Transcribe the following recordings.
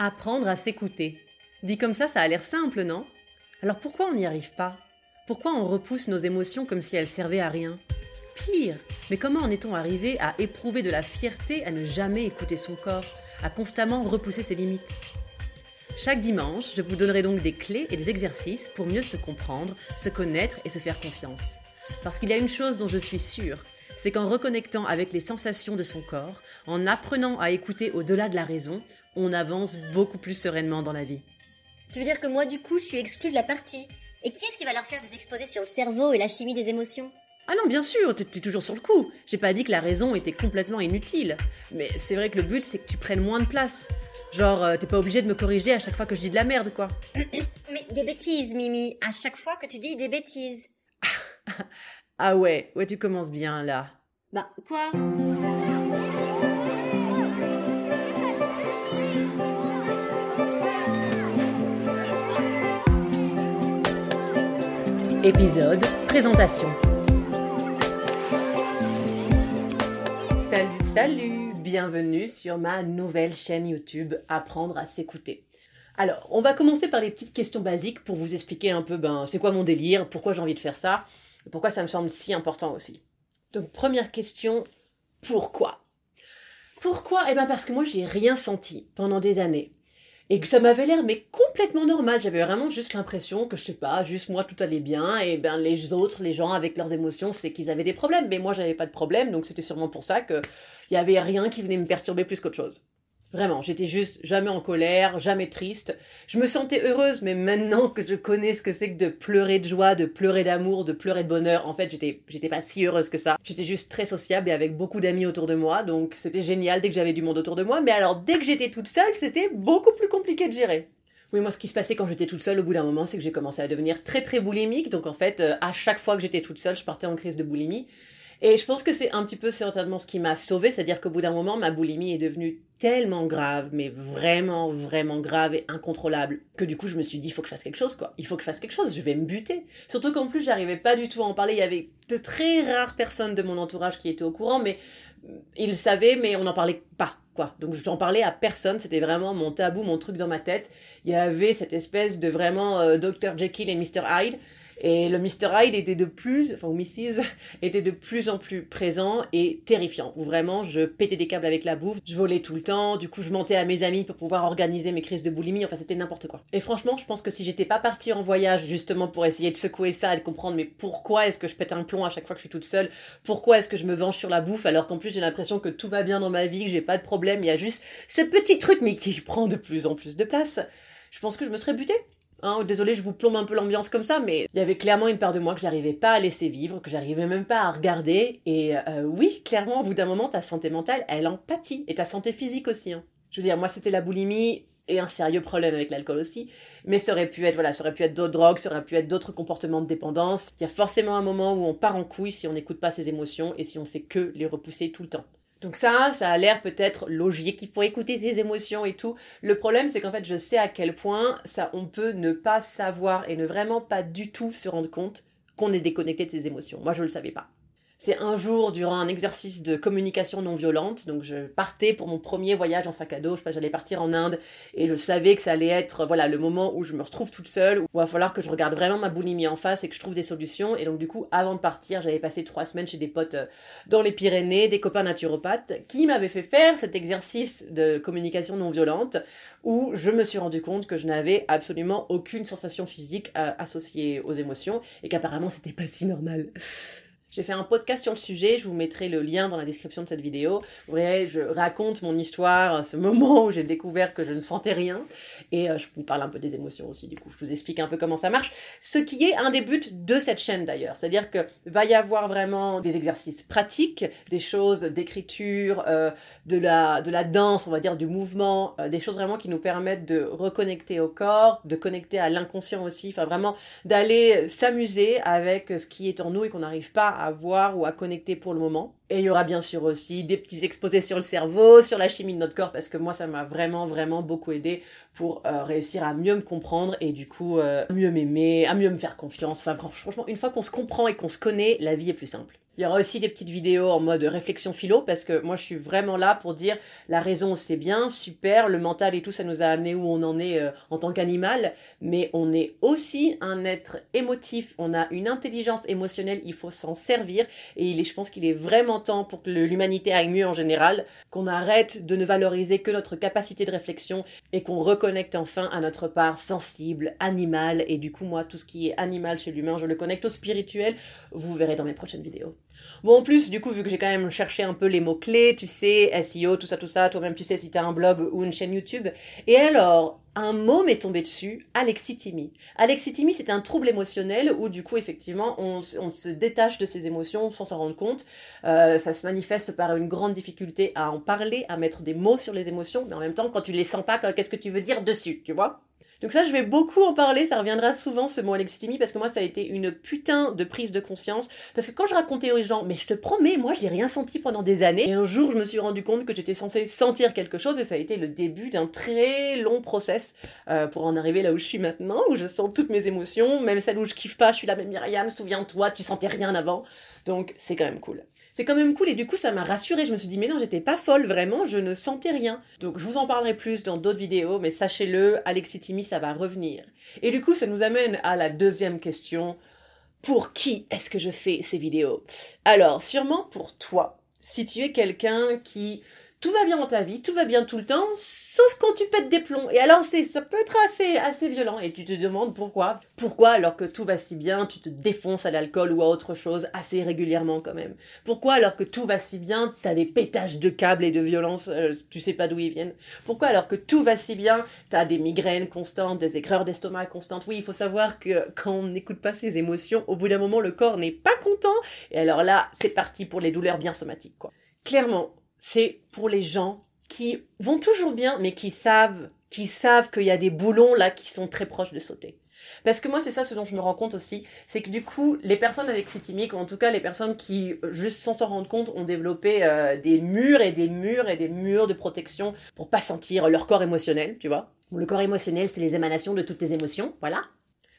Apprendre à s'écouter. Dit comme ça, ça a l'air simple, non? Alors pourquoi on n'y arrive pas? Pourquoi on repousse nos émotions comme si elles servaient à rien? Pire, mais comment en est-on arrivé à éprouver de la fierté à ne jamais écouter son corps, à constamment repousser ses limites? Chaque dimanche, je vous donnerai donc des clés et des exercices pour mieux se comprendre, se connaître et se faire confiance. Parce qu'il y a une chose dont je suis sûre, c'est qu'en reconnectant avec les sensations de son corps, en apprenant à écouter au-delà de la raison, on avance beaucoup plus sereinement dans la vie. Tu veux dire que moi, du coup, je suis exclue de la partie Et qui est-ce qui va leur faire des exposés sur le cerveau et la chimie des émotions? Ah non, bien sûr, t'es toujours sur le coup. J'ai pas dit que la raison était complètement inutile. Mais c'est vrai que le but, c'est que tu prennes moins de place. Genre, euh, t'es pas obligé de me corriger à chaque fois que je dis de la merde, quoi. Mais des bêtises, Mimi, à chaque fois que tu dis des bêtises. Ah ouais, ouais, tu commences bien là. Bah, quoi? Épisode présentation. Salut, salut, bienvenue sur ma nouvelle chaîne YouTube Apprendre à s'écouter. Alors, on va commencer par les petites questions basiques pour vous expliquer un peu ben, c'est quoi mon délire, pourquoi j'ai envie de faire ça, pourquoi ça me semble si important aussi. Donc, première question, pourquoi? Pourquoi? Eh bien parce que moi j'ai rien senti pendant des années et que ça m'avait l'air mais complètement normal. J'avais vraiment juste l'impression que je sais pas, juste moi tout allait bien et ben les autres, les gens avec leurs émotions, c'est qu'ils avaient des problèmes, mais moi j'avais pas de problème, donc c'était sûrement pour ça que il avait rien qui venait me perturber plus qu'autre chose. Vraiment, j'étais juste jamais en colère, jamais triste. Je me sentais heureuse, mais maintenant que je connais ce que c'est que de pleurer de joie, de pleurer d'amour, de pleurer de bonheur, en fait, j'étais, j'étais pas si heureuse que ça. J'étais juste très sociable et avec beaucoup d'amis autour de moi, donc c'était génial dès que j'avais du monde autour de moi. Mais alors, dès que j'étais toute seule, c'était beaucoup plus compliqué de gérer. Oui, moi, ce qui se passait quand j'étais toute seule, au bout d'un moment, c'est que j'ai commencé à devenir très très boulimique. Donc, en fait, euh, à chaque fois que j'étais toute seule, je partais en crise de boulimie. Et je pense que c'est un petit peu certainement ce qui m'a sauvée, c'est-à-dire qu'au bout d'un moment, ma boulimie est devenue tellement grave, mais vraiment, vraiment grave et incontrôlable, que du coup, je me suis dit, il faut que je fasse quelque chose, quoi. Il faut que je fasse quelque chose, je vais me buter. Surtout qu'en plus, j'arrivais pas du tout à en parler. Il y avait de très rares personnes de mon entourage qui étaient au courant, mais ils savaient, mais on n'en parlait pas. Quoi. Donc j'en parlais à personne, c'était vraiment mon tabou, mon truc dans ma tête. Il y avait cette espèce de vraiment euh, Dr Jekyll et Mr Hyde et le Mr. Hyde était de plus, enfin, ou Mrs. était de plus en plus présent et terrifiant. Où vraiment, je pétais des câbles avec la bouffe, je volais tout le temps, du coup, je mentais à mes amis pour pouvoir organiser mes crises de boulimie, enfin, c'était n'importe quoi. Et franchement, je pense que si j'étais pas partie en voyage justement pour essayer de secouer ça et de comprendre, mais pourquoi est-ce que je pète un plomb à chaque fois que je suis toute seule? Pourquoi est-ce que je me venge sur la bouffe? Alors qu'en plus j'ai l'impression que tout va bien dans ma vie, que j'ai pas de problème, il y a juste ce petit truc mais qui prend de plus en plus de place. Je pense que je me serais butée. Hein, désolé, je vous plombe un peu l'ambiance comme ça, mais il y avait clairement une part de moi que j'arrivais pas à laisser vivre, que j'arrivais même pas à regarder. Et euh, oui, clairement, au bout d'un moment, ta santé mentale, elle en pâtit. Et ta santé physique aussi. Hein. Je veux dire, moi, c'était la boulimie et un sérieux problème avec l'alcool aussi. Mais ça aurait pu être, voilà, ça aurait pu être d'autres drogues, ça aurait pu être d'autres comportements de dépendance. Il y a forcément un moment où on part en couille si on n'écoute pas ses émotions et si on fait que les repousser tout le temps. Donc ça, ça a l'air peut-être logique, il faut écouter ses émotions et tout. Le problème, c'est qu'en fait, je sais à quel point ça, on peut ne pas savoir et ne vraiment pas du tout se rendre compte qu'on est déconnecté de ses émotions. Moi, je ne le savais pas. C'est un jour durant un exercice de communication non violente. Donc je partais pour mon premier voyage en sac à dos. Je sais j'allais partir en Inde et je savais que ça allait être voilà le moment où je me retrouve toute seule, où il va falloir que je regarde vraiment ma boulimie en face et que je trouve des solutions. Et donc du coup, avant de partir, j'avais passé trois semaines chez des potes euh, dans les Pyrénées, des copains naturopathes, qui m'avaient fait faire cet exercice de communication non violente où je me suis rendu compte que je n'avais absolument aucune sensation physique euh, associée aux émotions et qu'apparemment c'était pas si normal. J'ai fait un podcast sur le sujet, je vous mettrai le lien dans la description de cette vidéo. Vous verrez, je raconte mon histoire, ce moment où j'ai découvert que je ne sentais rien. Et euh, je vous parle un peu des émotions aussi, du coup, je vous explique un peu comment ça marche. Ce qui est un des buts de cette chaîne d'ailleurs. C'est-à-dire que va y avoir vraiment des exercices pratiques, des choses d'écriture, euh, de, la, de la danse, on va dire, du mouvement, euh, des choses vraiment qui nous permettent de reconnecter au corps, de connecter à l'inconscient aussi, enfin vraiment d'aller s'amuser avec ce qui est en nous et qu'on n'arrive pas à voir ou à connecter pour le moment. Et il y aura bien sûr aussi des petits exposés sur le cerveau, sur la chimie de notre corps, parce que moi ça m'a vraiment vraiment beaucoup aidé pour euh, réussir à mieux me comprendre et du coup euh, mieux m'aimer, à mieux me faire confiance. Enfin franchement, une fois qu'on se comprend et qu'on se connaît, la vie est plus simple. Il y aura aussi des petites vidéos en mode réflexion philo parce que moi je suis vraiment là pour dire la raison c'est bien, super, le mental et tout ça nous a amené où on en est euh, en tant qu'animal, mais on est aussi un être émotif, on a une intelligence émotionnelle, il faut s'en servir et je pense qu'il est vraiment pour que l'humanité aille mieux en général, qu'on arrête de ne valoriser que notre capacité de réflexion et qu'on reconnecte enfin à notre part sensible, animale et du coup moi tout ce qui est animal chez l'humain je le connecte au spirituel, vous verrez dans mes prochaines vidéos. Bon, en plus, du coup, vu que j'ai quand même cherché un peu les mots-clés, tu sais, SEO, tout ça, tout ça, toi-même, tu sais si t'as un blog ou une chaîne YouTube. Et alors, un mot m'est tombé dessus, alexithymie. Alexithymie, c'est un trouble émotionnel où, du coup, effectivement, on, se détache de ses émotions sans s'en rendre compte. Euh, ça se manifeste par une grande difficulté à en parler, à mettre des mots sur les émotions, mais en même temps, quand tu les sens pas, qu'est-ce que tu veux dire dessus, tu vois? Donc ça, je vais beaucoup en parler, ça reviendra souvent ce mot alexithymie, parce que moi, ça a été une putain de prise de conscience. Parce que quand je racontais aux gens, mais je te promets, moi, j'ai rien senti pendant des années, et un jour, je me suis rendu compte que j'étais censée sentir quelque chose, et ça a été le début d'un très long process euh, pour en arriver là où je suis maintenant, où je sens toutes mes émotions, même celles où je kiffe pas, je suis la même Myriam, souviens-toi, tu sentais rien avant. Donc, c'est quand même cool c'est quand même cool et du coup ça m'a rassurée. Je me suis dit mais non, j'étais pas folle vraiment, je ne sentais rien. Donc je vous en parlerai plus dans d'autres vidéos, mais sachez-le, Alexithymie ça va revenir. Et du coup ça nous amène à la deuxième question. Pour qui est-ce que je fais ces vidéos? Alors sûrement pour toi. Si tu es quelqu'un qui tout va bien dans ta vie, tout va bien tout le temps, sauf quand tu pètes des plombs. Et alors, c'est, ça peut être assez, assez violent. Et tu te demandes pourquoi. Pourquoi, alors que tout va si bien, tu te défonces à l'alcool ou à autre chose assez régulièrement quand même. Pourquoi, alors que tout va si bien, t'as des pétages de câbles et de violence, euh, tu sais pas d'où ils viennent. Pourquoi, alors que tout va si bien, t'as des migraines constantes, des aigreurs d'estomac constantes. Oui, il faut savoir que quand on n'écoute pas ses émotions, au bout d'un moment, le corps n'est pas content. Et alors là, c'est parti pour les douleurs bien somatiques. Clairement, c'est pour les gens qui vont toujours bien, mais qui savent, qui savent qu'il y a des boulons là qui sont très proches de sauter. Parce que moi, c'est ça ce dont je me rends compte aussi, c'est que du coup, les personnes alexithymiques, ou en tout cas les personnes qui, juste sans s'en rendre compte, ont développé euh, des murs et des murs et des murs de protection pour pas sentir leur corps émotionnel, tu vois. Le corps émotionnel, c'est les émanations de toutes tes émotions, voilà.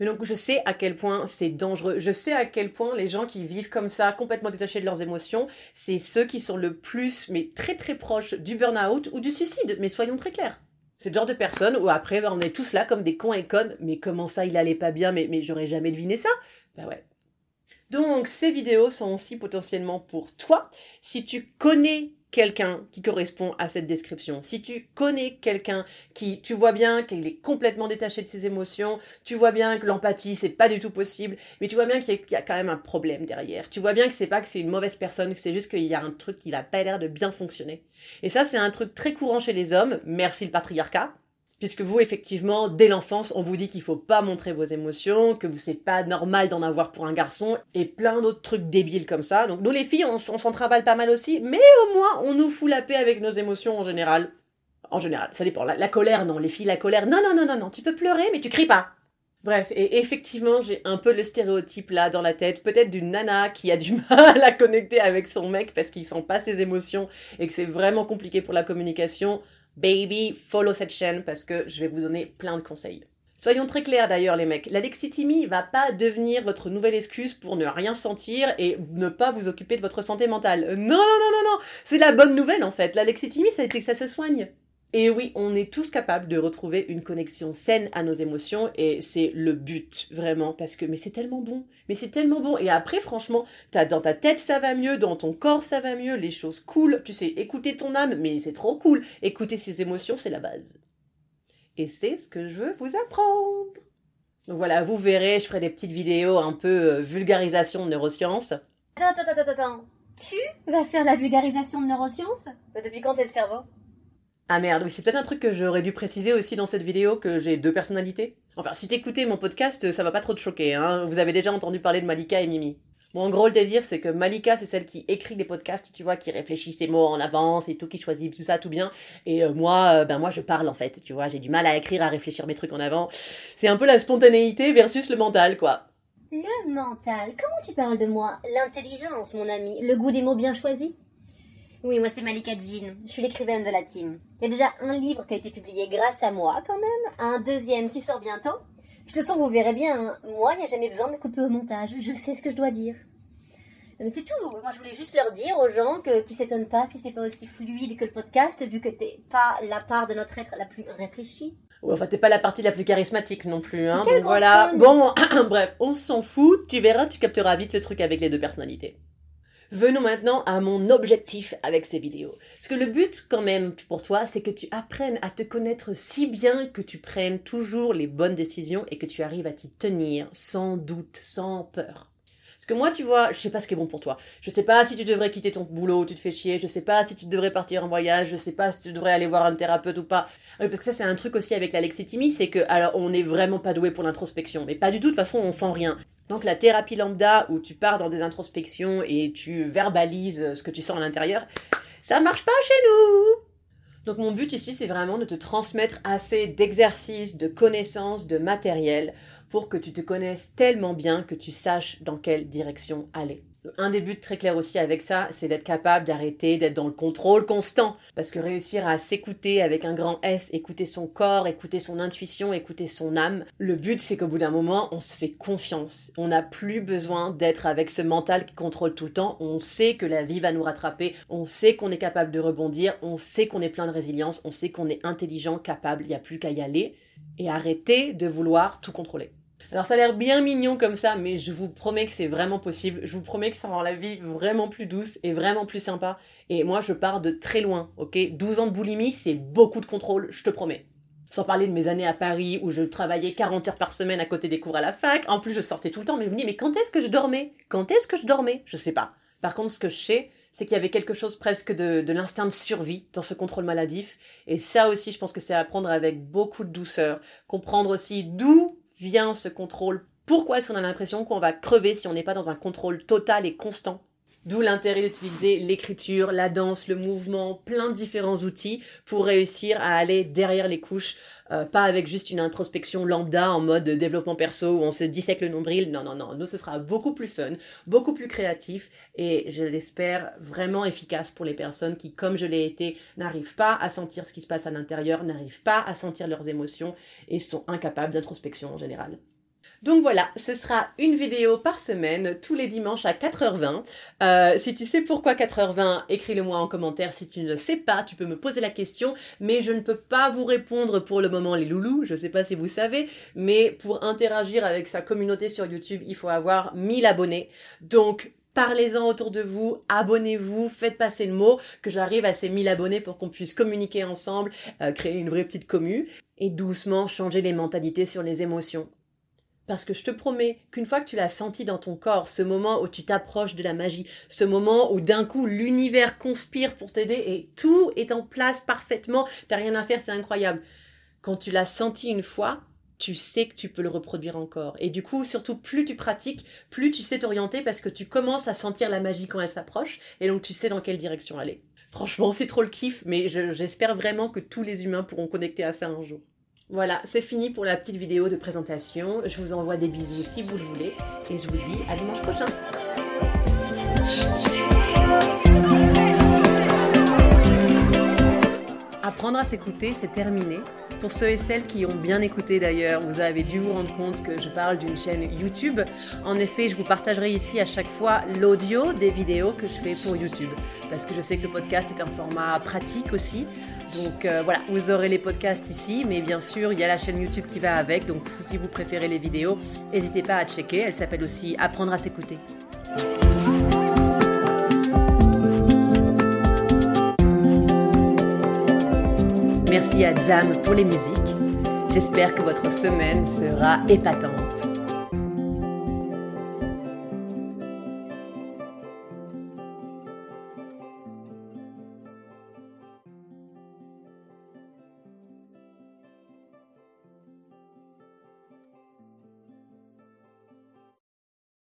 Mais donc je sais à quel point c'est dangereux. Je sais à quel point les gens qui vivent comme ça, complètement détachés de leurs émotions, c'est ceux qui sont le plus, mais très très proches du burn-out ou du suicide. Mais soyons très clairs. C'est le genre de personnes où après on est tous là comme des cons et connes. Mais comment ça il allait pas bien? Mais, mais j'aurais jamais deviné ça. Bah ouais. Donc ces vidéos sont aussi potentiellement pour toi. Si tu connais quelqu'un qui correspond à cette description, si tu connais quelqu'un qui, tu vois bien qu'il est complètement détaché de ses émotions, tu vois bien que l'empathie c'est pas du tout possible, mais tu vois bien qu'il y, a quand même un problème derrière. Tu vois bien que c'est pas que c'est une mauvaise personne, c'est juste qu'il y a un truc qui n'a pas l'air de bien fonctionner. Et ça c'est un truc très courant chez les hommes. Merci le patriarcat puisque vous, effectivement, dès l'enfance, on vous dit qu'il faut pas montrer vos émotions, que c'est pas normal d'en avoir pour un garçon, et plein d'autres trucs débiles comme ça. Donc nous, les filles, on, s'en travaille pas mal aussi, mais au moins, on nous fout la paix avec nos émotions en général. En général, ça dépend. La, colère, non. Les filles, la colère, non, non, non, non, non. Tu peux pleurer, mais tu cries pas. Bref, et effectivement, j'ai un peu le stéréotype là dans la tête, peut-être d'une nana qui a du mal à connecter avec son mec parce qu'il sent pas ses émotions et que c'est vraiment compliqué pour la communication. Baby, follow cette chaîne parce que je vais vous donner plein de conseils. Soyons très clairs d'ailleurs les mecs, l'alexithymie va pas devenir votre nouvelle excuse pour ne rien sentir et ne pas vous occuper de votre santé mentale. Non, non, non, non, non, c'est la bonne nouvelle en fait. L'alexithymie, ça a été que ça se soigne. Et oui, on est tous capables de retrouver une connexion saine à nos émotions et c'est le but vraiment parce que mais c'est tellement bon, mais c'est tellement bon et après franchement, as, dans ta tête ça va mieux, dans ton corps ça va mieux, les choses cool, tu sais écouter ton âme mais c'est trop cool, écouter ses émotions c'est la base. Et c'est ce que je veux vous apprendre. Voilà, vous verrez, je ferai des petites vidéos un peu euh, vulgarisation de neurosciences. Attends, attends, attends, attends. Tu vas faire la vulgarisation de neurosciences? Depuis quand t'es le cerveau? Ah merde, oui, c'est peut-être un truc que j'aurais dû préciser aussi dans cette vidéo, que j'ai deux personnalités. Enfin, si t'écoutez mon podcast, ça va pas trop te choquer, hein. Vous avez déjà entendu parler de Malika et Mimi. Bon, en gros, le délire, c'est que Malika, c'est celle qui écrit les podcasts, tu vois, qui réfléchit ses mots en avance et tout, qui choisit tout ça, tout bien. Et euh, moi, euh, ben moi, je parle en fait, tu vois, j'ai du mal à écrire, à réfléchir mes trucs en avant. C'est un peu la spontanéité versus le mental, quoi. Le mental Comment tu parles de moi? L'intelligence, mon ami, le goût des mots bien choisis oui, moi c'est Malika Jean. Je suis l'écrivaine de la team. Il y a déjà un livre qui a été publié grâce à moi quand même, un deuxième qui sort bientôt. De toute façon, vous verrez bien, hein. moi, il n'y a jamais besoin de couper au montage. Je sais ce que je dois dire. Mais c'est tout. Moi, je voulais juste leur dire aux gens que, qui s'étonnent pas si c'est pas aussi fluide que le podcast, vu que t'es pas la part de notre être la plus réfléchie. Ouais, enfin, t'es pas la partie la plus charismatique non plus, hein. Quelle Donc voilà. Bon, bref, on s'en fout. Tu verras, tu capteras vite le truc avec les deux personnalités. Venons maintenant à mon objectif avec ces vidéos. Parce que le but, quand même, pour toi, c'est que tu apprennes à te connaître si bien que tu prennes toujours les bonnes décisions et que tu arrives à t'y tenir sans doute, sans peur. Parce que moi, tu vois, je sais pas ce qui est bon pour toi. Je sais pas si tu devrais quitter ton boulot, tu te fais chier. Je sais pas si tu devrais partir en voyage. Je sais pas si tu devrais aller voir un thérapeute ou pas. Euh, Parce que ça, c'est un truc aussi avec l'alexithymie, c'est que, alors, on n'est vraiment pas doué pour l'introspection. Mais pas du tout, de toute façon, on sent rien. Donc, la thérapie lambda, où tu pars dans des introspections et tu verbalises ce que tu sens à l'intérieur, ça marche pas chez nous. Donc mon but ici, c'est vraiment de te transmettre assez d'exercices, de connaissances, de matériel pour que tu te connaisses tellement bien que tu saches dans quelle direction aller. Un des buts très clair aussi avec ça, c'est d'être capable d'arrêter d'être dans le contrôle constant. Parce que réussir à s'écouter avec un grand S, écouter son corps, écouter son intuition, écouter son âme, le but c'est qu'au bout d'un moment, on se fait confiance. On n'a plus besoin d'être avec ce mental qui contrôle tout le temps. On sait que la vie va nous rattraper. On sait qu'on est capable de rebondir. On sait qu'on est plein de résilience. On sait qu'on est intelligent, capable. Il n'y a plus qu'à y aller. Et arrêter de vouloir tout contrôler. Alors ça a l'air bien mignon comme ça, mais je vous promets que c'est vraiment possible. Je vous promets que ça rend la vie vraiment plus douce et vraiment plus sympa. Et moi, je pars de très loin, ok? 12 ans de boulimie, c'est beaucoup de contrôle, je te promets. Sans parler de mes années à Paris où je travaillais 40 heures par semaine à côté des cours à la fac. En plus, je sortais tout le temps. Mais vous me dites, mais quand est-ce que je dormais? Quand est-ce que je dormais? Je sais pas. Par contre, ce que je sais, c'est qu'il y avait quelque chose presque de, de l'instinct de survie dans ce contrôle maladif. Et ça aussi, je pense que c'est à prendre avec beaucoup de douceur. Comprendre aussi d'où vient ce contrôle. Pourquoi est-ce qu'on a l'impression qu'on va crever si on n'est pas dans un contrôle total et constant D'où l'intérêt d'utiliser l'écriture, la danse, le mouvement, plein de différents outils pour réussir à aller derrière les couches, euh, pas avec juste une introspection lambda en mode développement perso où on se dissèque le nombril. Non, non, non, nous ce sera beaucoup plus fun, beaucoup plus créatif et je l'espère vraiment efficace pour les personnes qui, comme je l'ai été, n'arrivent pas à sentir ce qui se passe à l'intérieur, n'arrivent pas à sentir leurs émotions et sont incapables d'introspection en général. Donc voilà, ce sera une vidéo par semaine, tous les dimanches à 4h20. Euh, si tu sais pourquoi 4h20, écris-le moi en commentaire. Si tu ne sais pas, tu peux me poser la question, mais je ne peux pas vous répondre pour le moment les loulous, je ne sais pas si vous savez, mais pour interagir avec sa communauté sur YouTube, il faut avoir 1000 abonnés. Donc Parlez-en autour de vous, abonnez-vous, faites passer le mot, que j'arrive à ces 1000 abonnés pour qu'on puisse communiquer ensemble, euh, créer une vraie petite commu, et doucement changer les mentalités sur les émotions. Parce que je te promets qu'une fois que tu l'as senti dans ton corps, ce moment où tu t'approches de la magie, ce moment où d'un coup l'univers conspire pour t'aider et tout est en place parfaitement, t'as rien à faire, c'est incroyable. Quand tu l'as senti une fois, tu sais que tu peux le reproduire encore. Et du coup, surtout, plus tu pratiques, plus tu sais t'orienter parce que tu commences à sentir la magie quand elle s'approche et donc tu sais dans quelle direction aller. Franchement, c'est trop le kiff, mais j'espère vraiment que tous les humains pourront connecter à ça un jour. Voilà, c'est fini pour la petite vidéo de présentation. Je vous envoie des bisous si vous le voulez. Et je vous dis à dimanche prochain. Apprendre à s'écouter, c'est terminé. Pour ceux et celles qui ont bien écouté d'ailleurs, vous avez dû vous rendre compte que je parle d'une chaîne YouTube. En effet, je vous partagerai ici à chaque fois l'audio des vidéos que je fais pour YouTube. Parce que je sais que le podcast est un format pratique aussi. Donc euh, voilà, vous aurez les podcasts ici, mais bien sûr, il y a la chaîne YouTube qui va avec. Donc si vous préférez les vidéos, n'hésitez pas à checker. Elle s'appelle aussi Apprendre à s'écouter. Merci à Zam pour les musiques. J'espère que votre semaine sera épatante.